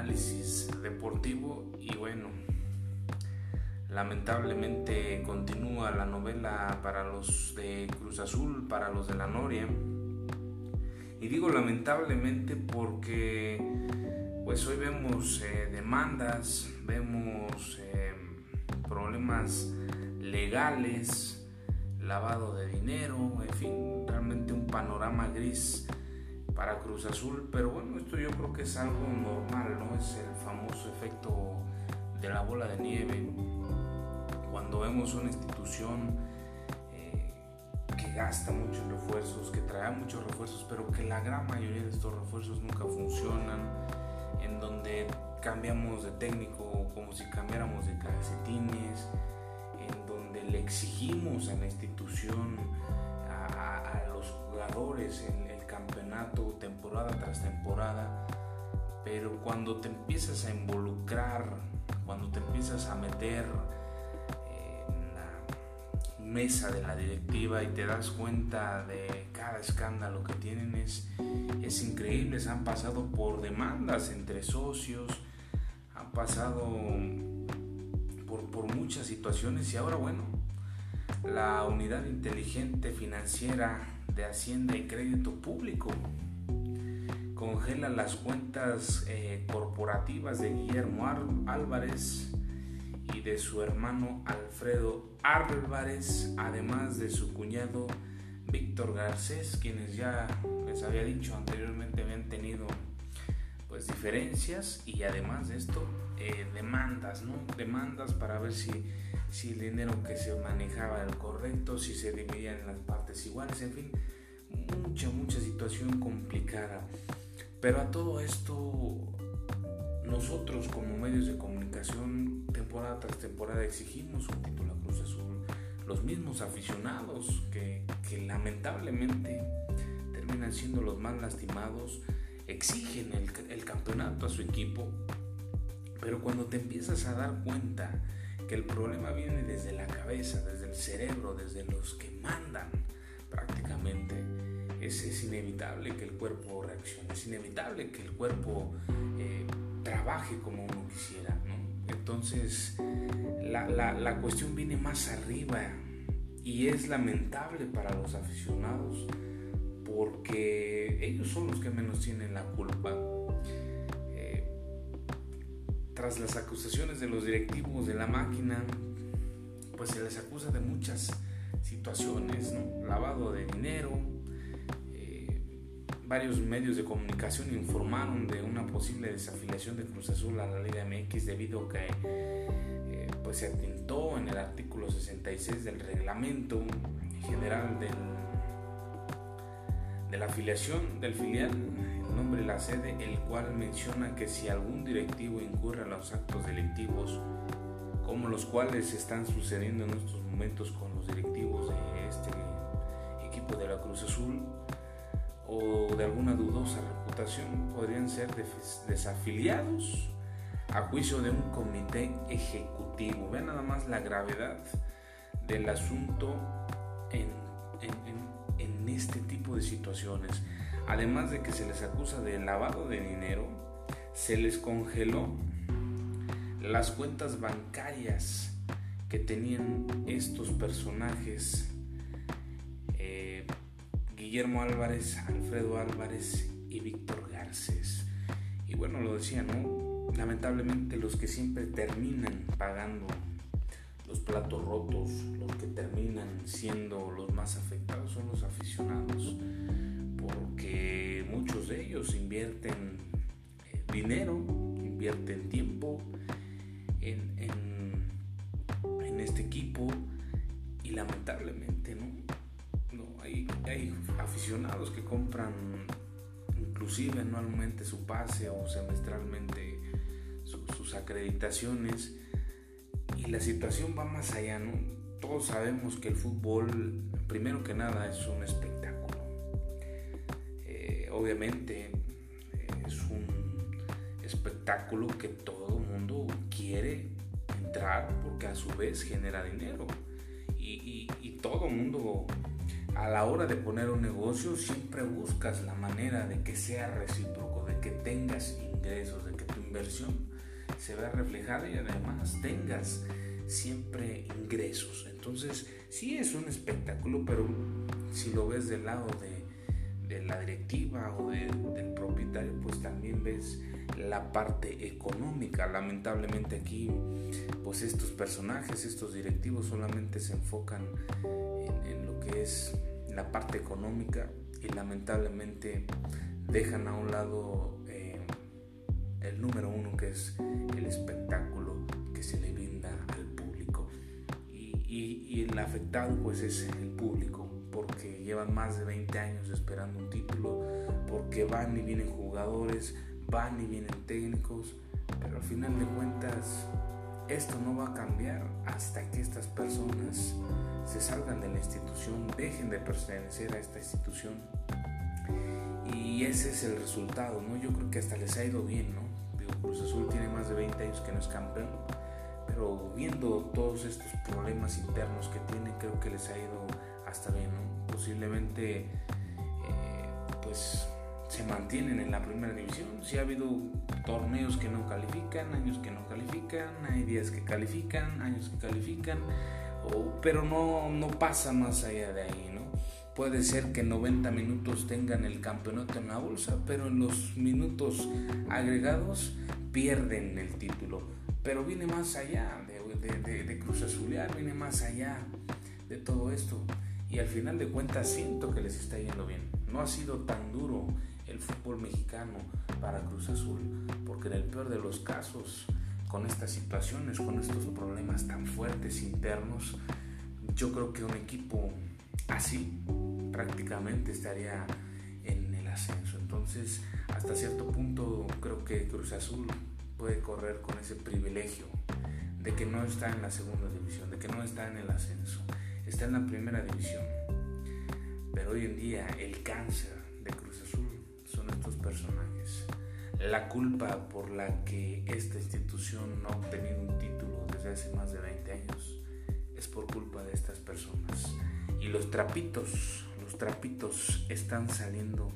análisis deportivo y bueno, lamentablemente continúa la novela para los de Cruz Azul, para los de la Noria. Y digo lamentablemente porque pues hoy vemos eh, demandas, vemos eh, problemas legales, lavado de dinero, en fin, realmente un panorama gris para Cruz Azul, pero bueno, esto yo creo que es algo normal, ¿no? Es el famoso efecto de la bola de nieve. Cuando vemos una institución eh, que gasta muchos refuerzos, que trae muchos refuerzos, pero que la gran mayoría de estos refuerzos nunca funcionan, en donde cambiamos de técnico como si cambiáramos de calcetines, en donde le exigimos a la institución, a, los jugadores, el, el campeonato temporada tras temporada, pero cuando te empiezas a involucrar, cuando te empiezas a meter en la mesa de la directiva y te das cuenta de cada escándalo que tienen, es, es increíble. Se han pasado por demandas entre socios, han pasado por, por muchas situaciones y ahora, bueno, la unidad inteligente financiera de Hacienda y Crédito Público. Congela las cuentas eh, corporativas de Guillermo Álvarez y de su hermano Alfredo Álvarez, además de su cuñado Víctor Garcés, quienes ya les había dicho anteriormente habían tenido pues diferencias y además de esto eh, demandas, ¿no? Demandas para ver si, si el dinero que se manejaba era correcto, si se dividían en las partes iguales, en fin, mucha, mucha situación complicada. Pero a todo esto, nosotros como medios de comunicación, temporada tras temporada, exigimos un título a Cruz Azul. Los mismos aficionados que, que lamentablemente terminan siendo los más lastimados, exigen el, campeonato a su equipo, pero cuando te empiezas a dar cuenta que el problema viene desde la cabeza, desde el cerebro, desde los que mandan prácticamente, es, inevitable que el cuerpo reaccione, es inevitable que el cuerpo eh, trabaje como uno quisiera. Entonces, la, la cuestión viene más arriba y es lamentable para los aficionados porque ellos son los que menos tienen la culpa. Eh, tras las acusaciones de los directivos de la máquina, pues se les acusa de muchas situaciones, lavado de dinero. Eh, varios medios de comunicación informaron de una posible desafiliación de Cruz Azul a la Liga MX debido a que eh, pues se atentó en el artículo 66 del reglamento general del de la afiliación del filial, el nombre y la sede, el cual menciona que si algún directivo incurre en los actos delictivos, como los cuales están sucediendo en estos momentos con los directivos de este equipo de la Cruz Azul, o de alguna dudosa reputación, podrían ser desafiliados a juicio de un comité ejecutivo. Vean nada más la gravedad del asunto en, en en este tipo de situaciones. Además de que se les acusa de lavado de dinero, se les congeló las cuentas bancarias que tenían estos personajes. Eh, Guillermo Álvarez, Alfredo Álvarez y Víctor Garcés. Y bueno, lo decía, ¿no? Lamentablemente los que siempre terminan pagando los platos rotos, los que terminan siendo los más afectados son los aficionados, porque muchos de ellos invierten eh, dinero, invierten tiempo en, este equipo y lamentablemente no, no hay, hay aficionados que compran inclusive anualmente su pase o semestralmente sus acreditaciones la situación va más allá, ¿no? Todos sabemos que el fútbol, primero que nada, es un espectáculo. Eh, obviamente es un espectáculo que todo el mundo quiere entrar porque a su vez genera dinero. Y, y todo el mundo a la hora de poner un negocio siempre buscas la manera de que sea recíproco, de que tengas ingresos, de que tu inversión se vea reflejada y además tengas siempre ingresos. Entonces, sí es un espectáculo, pero si lo ves del lado de, la directiva o del propietario, pues también ves la parte económica. Lamentablemente aquí, pues estos personajes, estos directivos solamente se enfocan en, lo que es la parte económica y lamentablemente dejan a un lado eh, el número uno que es el espectáculo que se le brinda al público y, y el afectado pues es el público porque llevan más de 20 años esperando un título porque van y vienen jugadores van y vienen técnicos, pero al final de cuentas esto no va a cambiar hasta que estas personas se salgan de la institución, dejen de pertenecer a esta institución. Y ese es el resultado, ¿no? Yo creo que hasta les ha ido bien, ¿no? Cruz Azul tiene más de 20 años que no es campeón, pero viendo todos estos problemas internos que tiene, creo que les ha ido hasta bien, ¿no? Posiblemente, eh, pues se mantienen en la primera división. Si ha habido torneos que no califican, años que no califican, hay días que califican, años que califican, pero no, no pasa más allá de ahí. Puede ser que 90 minutos tengan el campeonato en la bolsa, pero en los minutos agregados pierden el título. Pero viene más allá de, de Cruz Azulear, viene más allá de todo esto. Y al final de cuentas siento que les está yendo bien. No ha sido tan duro el fútbol mexicano para Cruz Azul, porque en el peor de los casos, con estas situaciones, con estos problemas tan fuertes internos, yo creo que un equipo así prácticamente estaría en el ascenso. Entonces, hasta cierto punto, creo que Cruz Azul puede correr con ese privilegio de que no está en la segunda división, de que no está en el ascenso, está en la primera división. Pero hoy en día el cáncer de Cruz Azul estos personajes. La culpa por la que esta institución no ha obtenido un título desde hace más de 20 años los trapitos, los trapitos están saliendo